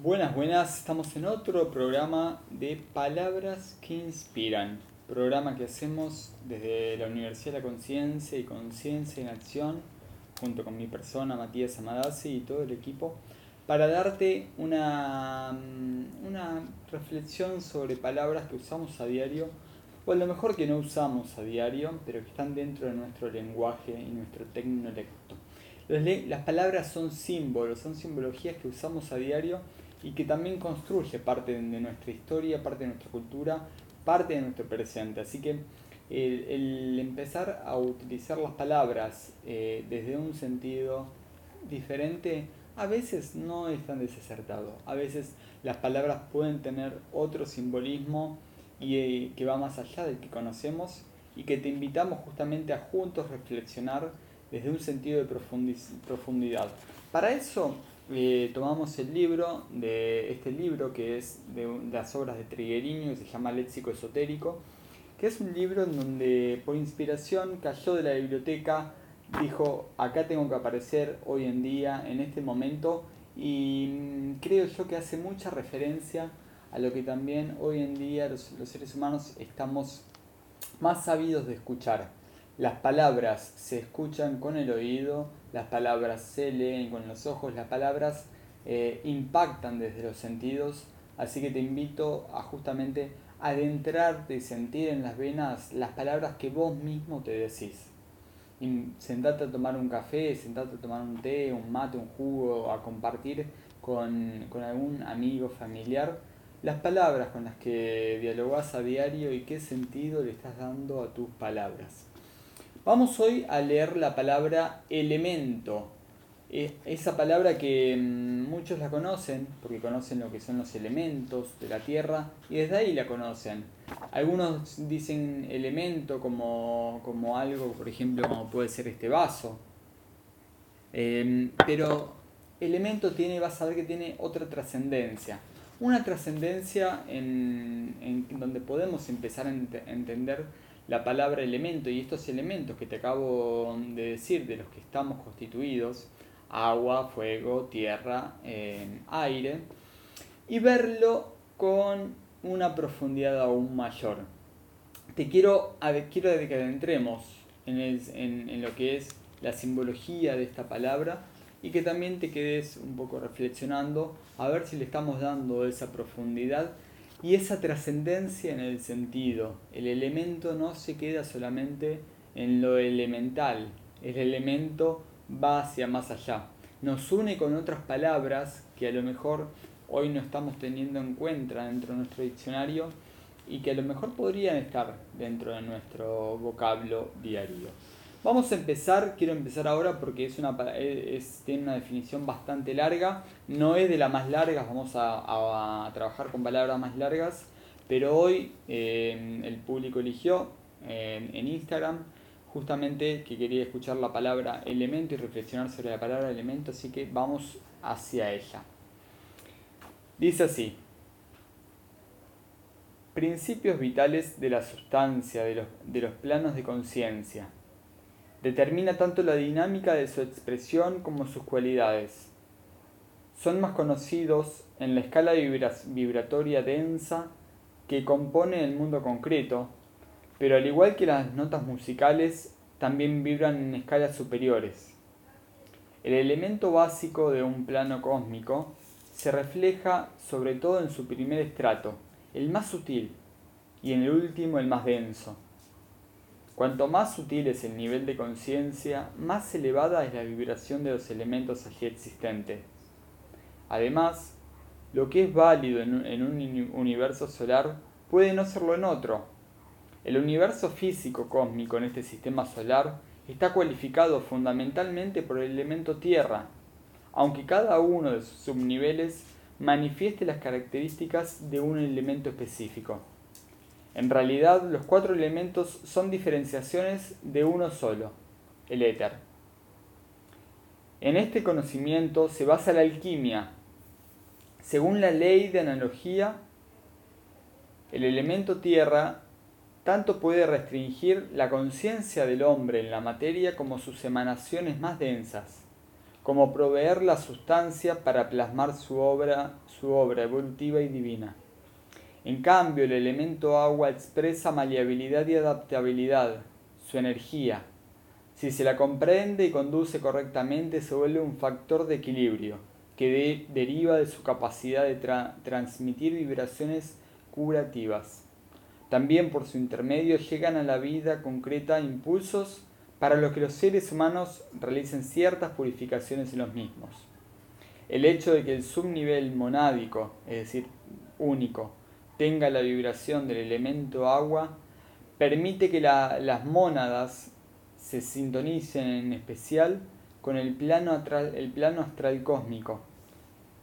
Buenas, buenas, estamos en otro programa de Palabras que Inspiran, programa que hacemos desde la Universidad de la Conciencia y Conciencia en Acción, junto con mi persona, Matías Amadasi y todo el equipo, para darte una, mm, una reflexión sobre palabras que usamos a diario, o a lo mejor que no usamos a diario, pero que están dentro de nuestro lenguaje y nuestro tecnolecto. Las palabras son símbolos, son simbologías que usamos a diario y que también construye parte de nuestra historia, parte de nuestra cultura, parte de nuestro presente. Así que el, empezar a utilizar las palabras eh, desde un sentido diferente a veces no es tan desacertado. A veces las palabras pueden tener otro simbolismo y eh, que va más allá del que conocemos y que te invitamos justamente a juntos reflexionar desde un sentido de profundidad. Para eso eh, tomamos el libro de este libro que es de, las obras de Trigueriño, que se llama Léxico Esotérico, que es un libro en donde por inspiración cayó de la biblioteca, dijo, acá tengo que aparecer hoy en día, en este momento, y mm, creo yo que hace mucha referencia a lo que también hoy en día los seres humanos estamos más sabidos de escuchar. Las palabras se escuchan con el oído, las palabras se leen con los ojos, las palabras eh, impactan desde los sentidos, así que te invito a justamente adentrarte y sentir en las venas las palabras que vos mismo te decís. Y sentate a tomar un café, sentate a tomar un té, un mate, un jugo, a compartir con, con algún amigo, familiar, las palabras con las que dialogás a diario y qué sentido le estás dando a tus palabras. Vamos hoy a leer la palabra elemento. Esa palabra que mm, muchos la conocen, porque conocen lo que son los elementos de la Tierra, y desde ahí la conocen. Algunos dicen elemento como, como algo, por ejemplo, como puede ser este vaso. Em, pero elemento tiene, vas a ver que tiene otra trascendencia. Una trascendencia en, en, donde podemos empezar a entender la palabra elemento y estos elementos que te acabo de decir, de los que estamos constituidos, agua, fuego, tierra, eh, aire, y verlo con una profundidad aún mayor. Te quiero, quiero que adentremos en, en lo que es la simbología de esta palabra y que también te quedes un poco reflexionando a ver si le estamos dando esa profundidad y esa trascendencia en el sentido. El elemento no se queda solamente en lo elemental, el elemento va hacia más allá. Nos une con otras palabras que a lo mejor hoy no estamos teniendo en cuenta dentro de nuestro diccionario y que a lo mejor podrían estar dentro de nuestro vocablo diario. Vamos a empezar, quiero empezar ahora porque es una, es, tiene una definición bastante larga, no es de las más largas, vamos a, trabajar con palabras más largas, pero hoy eh, el público eligió en Instagram justamente que quería escuchar la palabra elemento y reflexionar sobre la palabra elemento, así que vamos hacia ella. Dice así, principios vitales de la sustancia, de los, de los planos de conciencia Determina tanto la dinámica de su expresión como sus cualidades. Son más conocidos en la escala vibratoria densa que compone el mundo concreto, pero al igual que las notas musicales, también vibran en escalas superiores. El elemento básico de un plano cósmico se refleja sobre todo en su primer estrato, el más sutil, y en el último el más denso. Cuanto más sutil es el nivel de conciencia, más elevada es la vibración de los elementos allí existentes. Además, lo que es válido en un universo solar puede no serlo en otro. El universo físico cósmico en este sistema solar está cualificado fundamentalmente por el elemento tierra, aunque cada uno de sus subniveles manifieste las características de un elemento específico. En realidad, los cuatro elementos son diferenciaciones de uno solo, el éter. En este conocimiento se basa la alquimia. Según la ley de analogía, el elemento tierra tanto puede restringir la conciencia del hombre en la materia como sus emanaciones más densas, como proveer la sustancia para plasmar su obra, su obra evolutiva y divina. En cambio, el elemento agua expresa maleabilidad y adaptabilidad, su energía. Si se la comprende y conduce correctamente, se vuelve un factor de equilibrio, que deriva de su capacidad de transmitir vibraciones curativas. También por su intermedio llegan a la vida concreta impulsos para los que los seres humanos realicen ciertas purificaciones en los mismos. El hecho de que el subnivel monádico, es decir, único, tenga la vibración del elemento agua, permite que las mónadas se sintonicen en especial con el plano, el plano astral cósmico,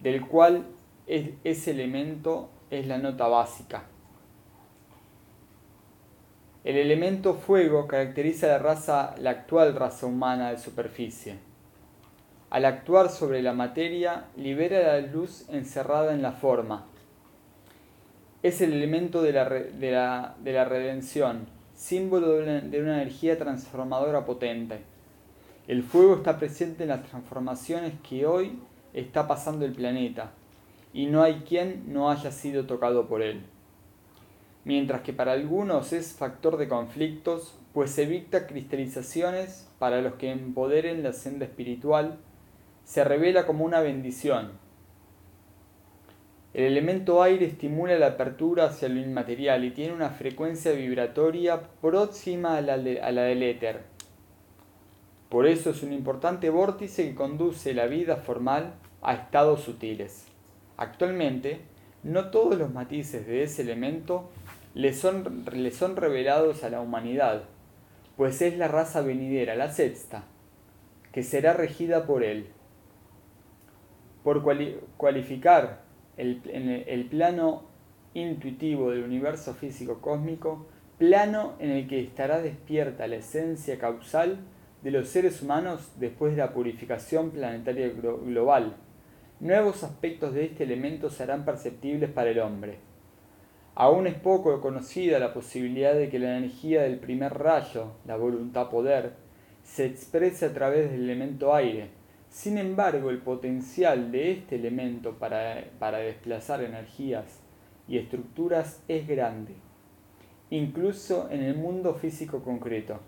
del cual ese elemento es la nota básica. El elemento fuego caracteriza la raza, la actual raza humana de superficie. Al actuar sobre la materia, libera la luz encerrada en la forma. Es el elemento de la, de la, redención, símbolo de una, de una energía transformadora potente. El fuego está presente en las transformaciones que hoy está pasando el planeta, y no hay quien no haya sido tocado por él mientras que para algunos es factor de conflictos, pues evita cristalizaciones para los que empoderen la senda espiritual, se revela como una bendición. El elemento aire estimula la apertura hacia lo inmaterial y tiene una frecuencia vibratoria próxima a la, a la del éter. Por eso es un importante vórtice que conduce la vida formal a estados sutiles. Actualmente, no todos los matices de ese elemento le son, le son revelados a la humanidad, pues es la raza venidera, la sexta, que será regida por él. Por cualificar el, el plano intuitivo del universo físico cósmico, plano en el que estará despierta la esencia causal de los seres humanos después de la purificación planetaria global. Nuevos aspectos de este elemento serán perceptibles para el hombre Aún es poco conocida la posibilidad de que la energía del primer rayo, la voluntad poder, se exprese a través del elemento aire. Sin embargo, el potencial de este elemento para, para desplazar energías y estructuras es grande, incluso en el mundo físico concreto.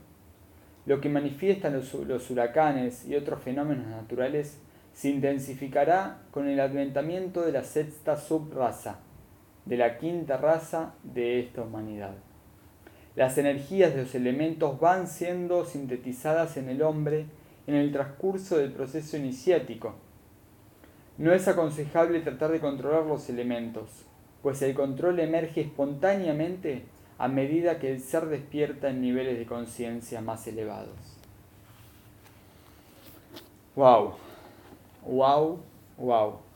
Lo que manifiestan los, los huracanes y otros fenómenos naturales se intensificará con el adventamiento de la sexta subraza, de la quinta raza de esta humanidad. Las energías de los elementos van siendo sintetizadas en el hombre en el transcurso del proceso iniciático. No es aconsejable tratar de controlar los elementos, pues el control emerge espontáneamente a medida que el ser despierta en niveles de conciencia más elevados. Wow, wow, wow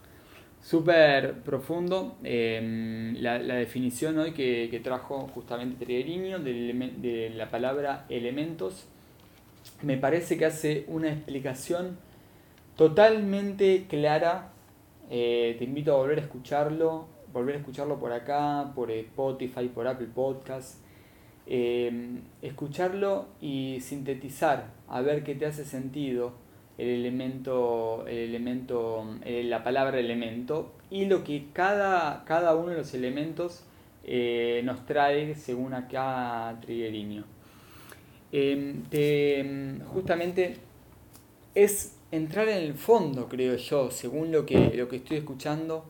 súper profundo. Em, la, definición hoy que, trajo justamente Trigueriño de, la palabra elementos me parece que hace una explicación totalmente clara. Eh, te invito a volver a escucharlo, volver a escucharlo por acá, por Spotify, por Apple Podcasts. Em, escucharlo y sintetizar, a ver qué te hace sentido el elemento, el elemento eh, la palabra elemento y lo que cada, cada uno de los elementos eh, nos trae según acá Trigueriño. Em, em, justamente es entrar en el fondo, creo yo, según lo que, lo que estoy escuchando,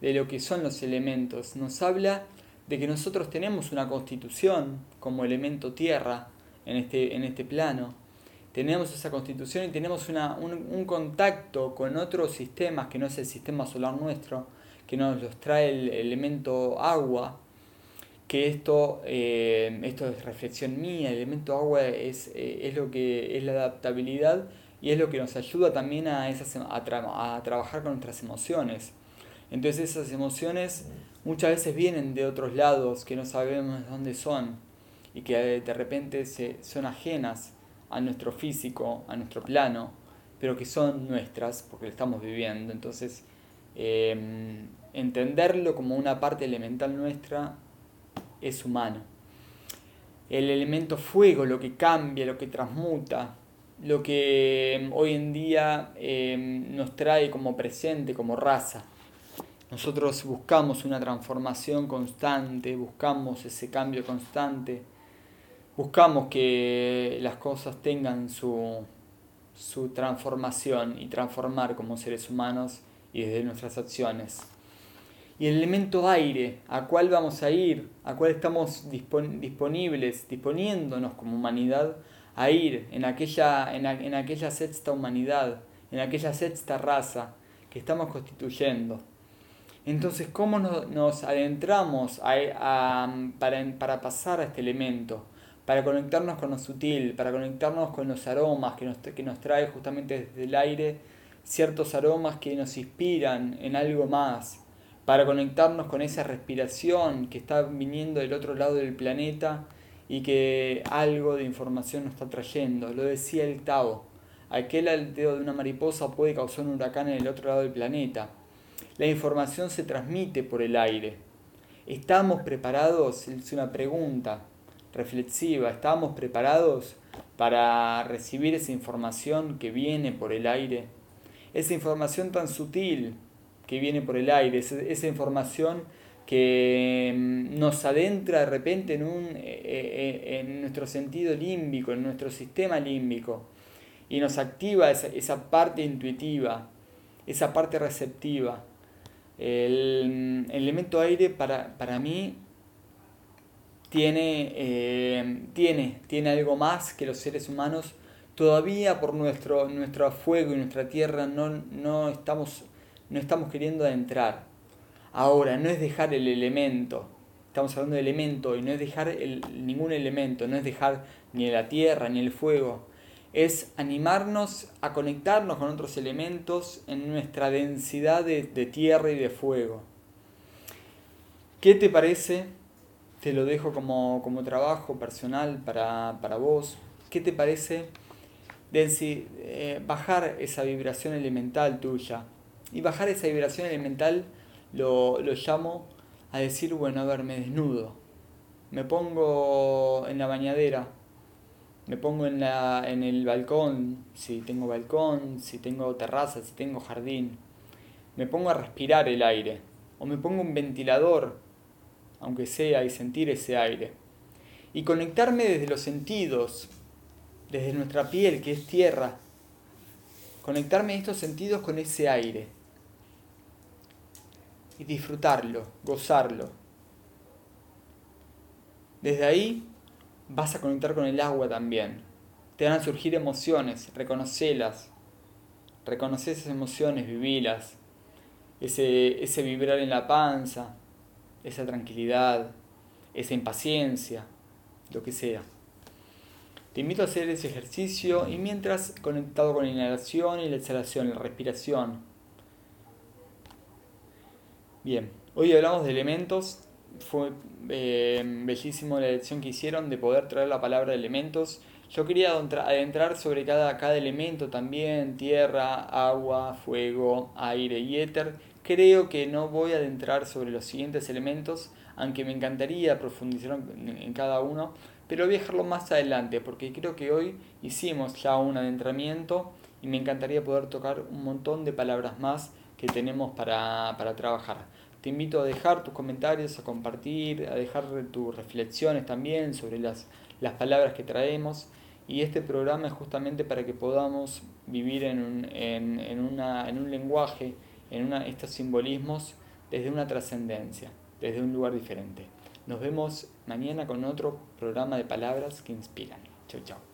de lo que son los elementos. Nos habla de que nosotros tenemos una constitución como elemento tierra en este, en este plano tenemos esa constitución y tenemos una, un, contacto con otros sistemas que no es el sistema solar nuestro, que nos los trae el elemento agua, que esto, eh, esto es reflexión mía, el elemento agua es, eh, es, lo que es la adaptabilidad y es lo que nos ayuda también a, esas, a, a trabajar con nuestras emociones. Entonces esas emociones muchas veces vienen de otros lados que no sabemos dónde son y que de repente se, son ajenas a nuestro físico, a nuestro plano, pero que son nuestras porque lo estamos viviendo. Entonces, entenderlo como una parte elemental nuestra es humano. El elemento fuego, lo que cambia, lo que transmuta, lo que em, hoy en día em, nos trae como presente, como raza. Nosotros buscamos una transformación constante, buscamos ese cambio constante, buscamos que las cosas tengan su, su transformación y transformar como seres humanos y desde nuestras acciones. Y el elemento aire, a cuál vamos a ir, a cuál estamos disponibles, disponiéndonos como humanidad a ir en aquella, en, aquella sexta humanidad, en aquella sexta raza que estamos constituyendo. Entonces, ¿cómo nos, adentramos para, para pasar a este elemento? Para conectarnos con lo sutil, para conectarnos con los aromas que nos, que nos trae justamente desde el aire, ciertos aromas que nos inspiran en algo más, para conectarnos con esa respiración que está viniendo del otro lado del planeta y que algo de información nos está trayendo. Lo decía el Tao, aquel aleteo de una mariposa puede causar un huracán en el otro lado del planeta. La información se transmite por el aire. ¿Estamos preparados? Es una pregunta reflexiva. ¿Estamos preparados para recibir esa información que viene por el aire? Esa información tan sutil que viene por el aire, esa información que mm, nos adentra de repente en, un, eh, eh, en nuestro sentido límbico, en nuestro sistema límbico, y nos activa esa, esa parte intuitiva, esa parte receptiva. El, mm, elemento aire para, para mí tiene, eh, tiene, tiene algo más que los seres humanos. Todavía por nuestro, nuestro fuego y nuestra tierra no, no, estamos, no estamos queriendo adentrar. Ahora, no es dejar el elemento, estamos hablando de elemento y no es dejar ningún elemento, no es dejar ni la tierra ni el fuego, es animarnos a conectarnos con otros elementos en nuestra densidad de, tierra y de fuego. ¿Qué te parece? Te lo dejo como, trabajo personal para, vos. ¿Qué te parece eh, bajar esa vibración elemental tuya? Y bajar esa vibración elemental lo, lo llamo a decir, bueno, a ver, me desnudo, me pongo en la bañadera, me pongo en, la, en el balcón, si tengo balcón, si tengo terraza, si tengo jardín, me pongo a respirar el aire, o me pongo un ventilador, aunque sea, y sentir ese aire. Y conectarme desde los sentidos, desde nuestra piel, que es tierra, conectarme estos sentidos con ese aire y disfrutarlo, gozarlo. Desde ahí vas a conectar con el agua también. Te van a surgir emociones, reconocelas. Reconoce esas emociones, vivilas. Ese, ese vibrar en la panza, esa tranquilidad, esa impaciencia, lo que sea. Te invito a hacer ese ejercicio y mientras conectado con la inhalación y la exhalación, la respiración, Bien, hoy hablamos de elementos. Fue eh, bellísimo la elección que hicieron de poder traer la palabra elementos. Yo quería adentrar sobre cada, cada elemento también, tierra, agua, fuego, aire y éter. Creo que no voy a adentrar sobre los siguientes elementos, aunque me encantaría profundizar en cada uno, pero voy a dejarlo más adelante, porque creo que hoy hicimos ya un adentramiento y me encantaría poder tocar un montón de palabras más que tenemos para, para trabajar. Te invito a dejar tus comentarios, a compartir, a dejar tus reflexiones también sobre las, las palabras que traemos. Y este programa es justamente para que podamos vivir en un, en, en una, en un lenguaje, en una, estos simbolismos, desde una trascendencia, desde un lugar diferente. Nos vemos mañana con otro programa de palabras que inspiran. Chau, chau.